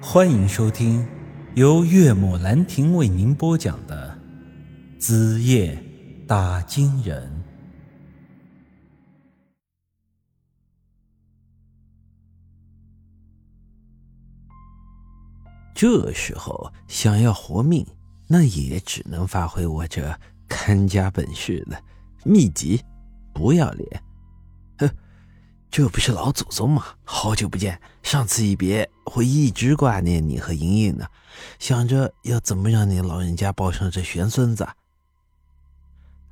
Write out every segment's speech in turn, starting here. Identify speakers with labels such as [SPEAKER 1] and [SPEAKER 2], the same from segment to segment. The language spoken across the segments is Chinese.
[SPEAKER 1] 欢迎收听由岳母兰亭为您播讲的《子夜打金人》。
[SPEAKER 2] 这时候想要活命，那也只能发挥我这看家本事了。秘籍，不要脸！这不是老祖宗吗？好久不见，上次一别，会一直挂念你和莹莹呢，想着要怎么让你老人家抱上这玄孙子。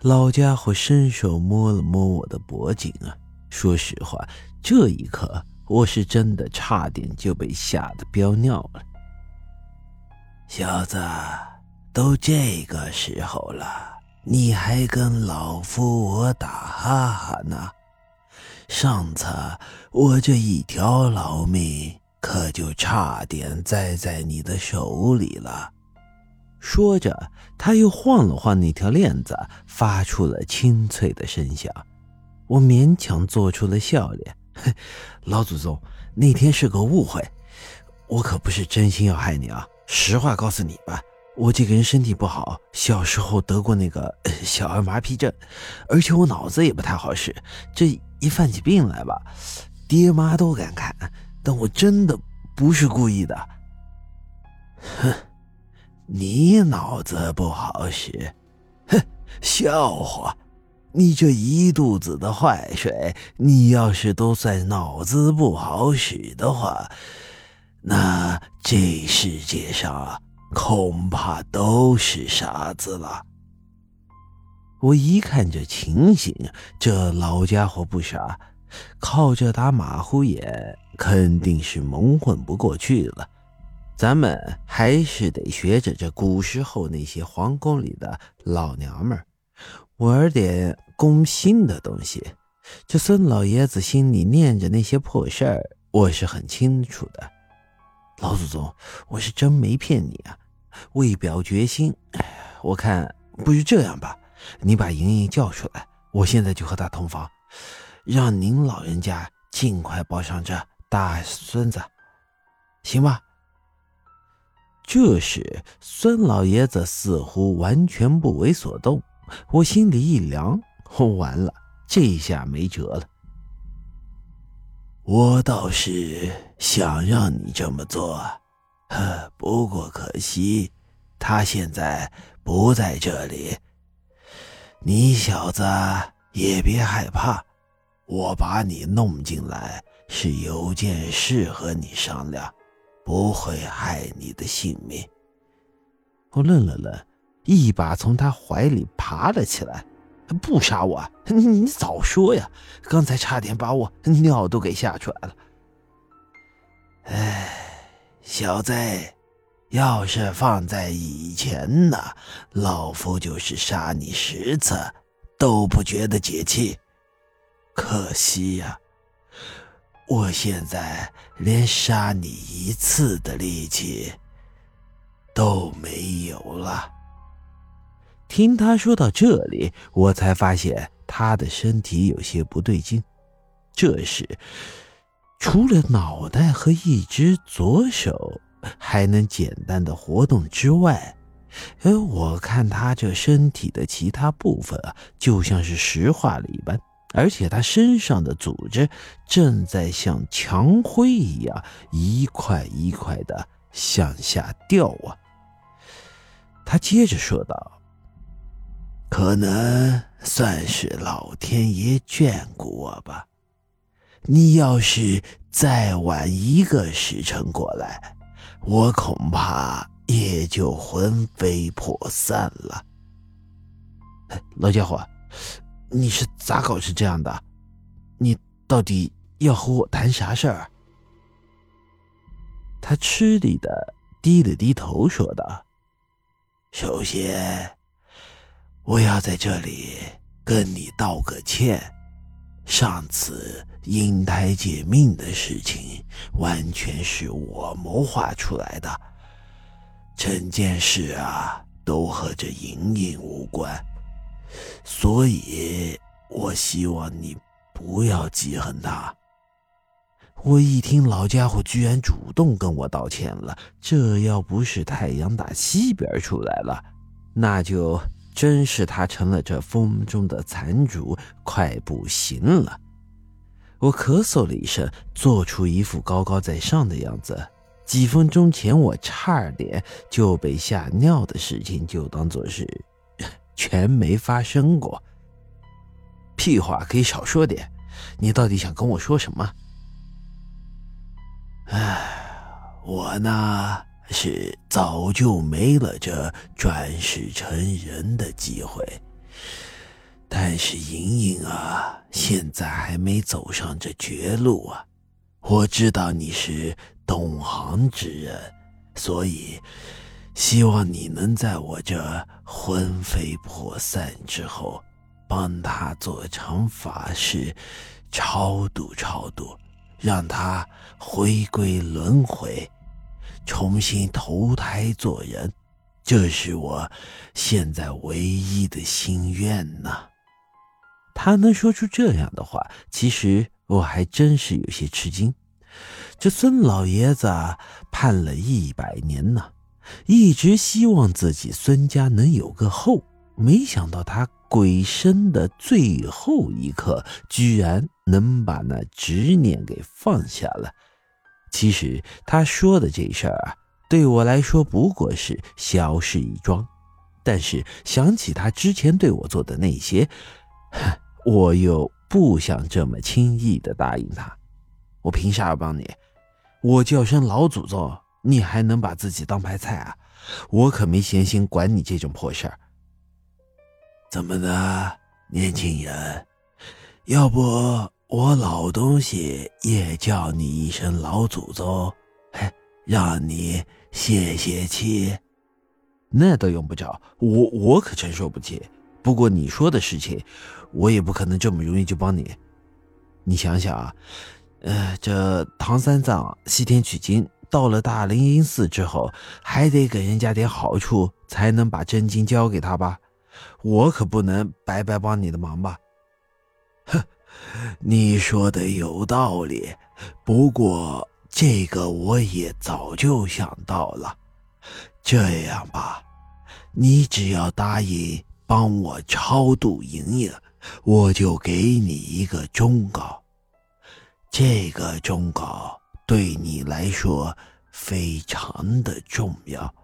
[SPEAKER 2] 老家伙伸手摸了摸我的脖颈啊，说实话，这一刻我是真的差点就被吓得飙尿了。小子，都这个时候了，你还跟老夫我打哈哈呢？上次我这一条老命可就差点栽在你的手里了。说着，他又晃了晃那条链子，发出了清脆的声响。我勉强做出了笑脸：“ 老祖宗，那天是个误会，我可不是真心要害你啊。”实话告诉你吧，我这个人身体不好，小时候得过那个小儿麻痹症，而且我脑子也不太好使。这一犯起病来吧，爹妈都敢看。但我真的不是故意的。哼，你脑子不好使？哼，笑话！你这一肚子的坏水，你要是都算脑子不好使的话。那这世界上恐怕都是傻子了。我一看这情形，这老家伙不傻，靠这打马虎眼肯定是蒙混不过去了。咱们还是得学着这古时候那些皇宫里的老娘们，玩点攻心的东西。这孙老爷子心里念着那些破事儿，我是很清楚的。老祖宗，我是真没骗你啊！为表决心，我看不如这样吧，你把莹莹叫出来，我现在就和她同房，让您老人家尽快抱上这大孙子，行吧？这时，孙老爷子似乎完全不为所动，我心里一凉，完了，这下没辙了。我倒是想让你这么做，呵，不过可惜，他现在不在这里。你小子也别害怕，我把你弄进来是有件事和你商量，不会害你的性命。我愣了愣，一把从他怀里爬了起来。不杀我，你你早说呀！刚才差点把我尿都给吓出来了。哎，小子，要是放在以前呢，老夫就是杀你十次都不觉得解气。可惜呀，我现在连杀你一次的力气都没有了。听他说到这里，我才发现他的身体有些不对劲。这时，除了脑袋和一只左手还能简单的活动之外，哎，我看他这身体的其他部分啊，就像是石化了一般，而且他身上的组织正在像墙灰一样一块一块的向下掉啊。他接着说道。可能算是老天爷眷顾我吧。你要是再晚一个时辰过来，我恐怕也就魂飞魄散了。老家伙，你是咋搞成这样的？你到底要和我谈啥事儿？他吃力的低了低头，说道：“首先。”我要在这里跟你道个歉，上次英台解命的事情完全是我谋划出来的，整件事啊都和这莹莹无关，所以我希望你不要记恨她。我一听老家伙居然主动跟我道歉了，这要不是太阳打西边出来了，那就真是他成了这风中的残烛，快不行了。我咳嗽了一声，做出一副高高在上的样子。几分钟前我差点就被吓尿的事情，就当做是 全没发生过。屁话可以少说点，你到底想跟我说什么？唉，我呢是早就没了这转世成人的机会，但是莹莹啊，现在还没走上这绝路啊。我知道你是懂行之人，所以希望你能在我这魂飞魄散之后，帮他做场法事，超度超度。让他回归轮回，重新投胎做人，这是我现在唯一的心愿呐。他能说出这样的话，其实我还真是有些吃惊。这孙老爷子盼了一百年呢，一直希望自己孙家能有个后。没想到他鬼身的最后一刻，居然能把那执念给放下了。其实他说的这事儿啊，对我来说不过是小事一桩，但是想起他之前对我做的那些，我又不想这么轻易的答应他。我凭啥要帮你？我叫声老祖宗，你还能把自己当白菜啊？我可没闲心管你这种破事儿。怎么的，年轻人？要不我老东西也叫你一声老祖宗，嘿，让你泄泄气？那倒用不着，我我可承受不起。不过你说的事情，我也不可能这么容易就帮你。你想想啊，呃，这唐三藏西天取经，到了大灵隐寺之后，还得给人家点好处，才能把真经交给他吧？我可不能白白帮你的忙吧？哼，你说的有道理，不过这个我也早就想到了。这样吧，你只要答应帮我超度莹莹，我就给你一个忠告。这个忠告对你来说非常的重要，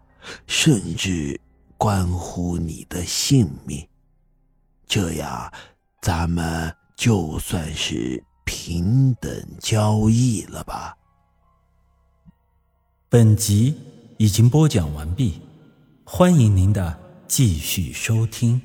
[SPEAKER 2] 甚至。关乎你的性命，这样咱们就算是平等交易了吧？
[SPEAKER 1] 本集已经播讲完毕，欢迎您的继续收听。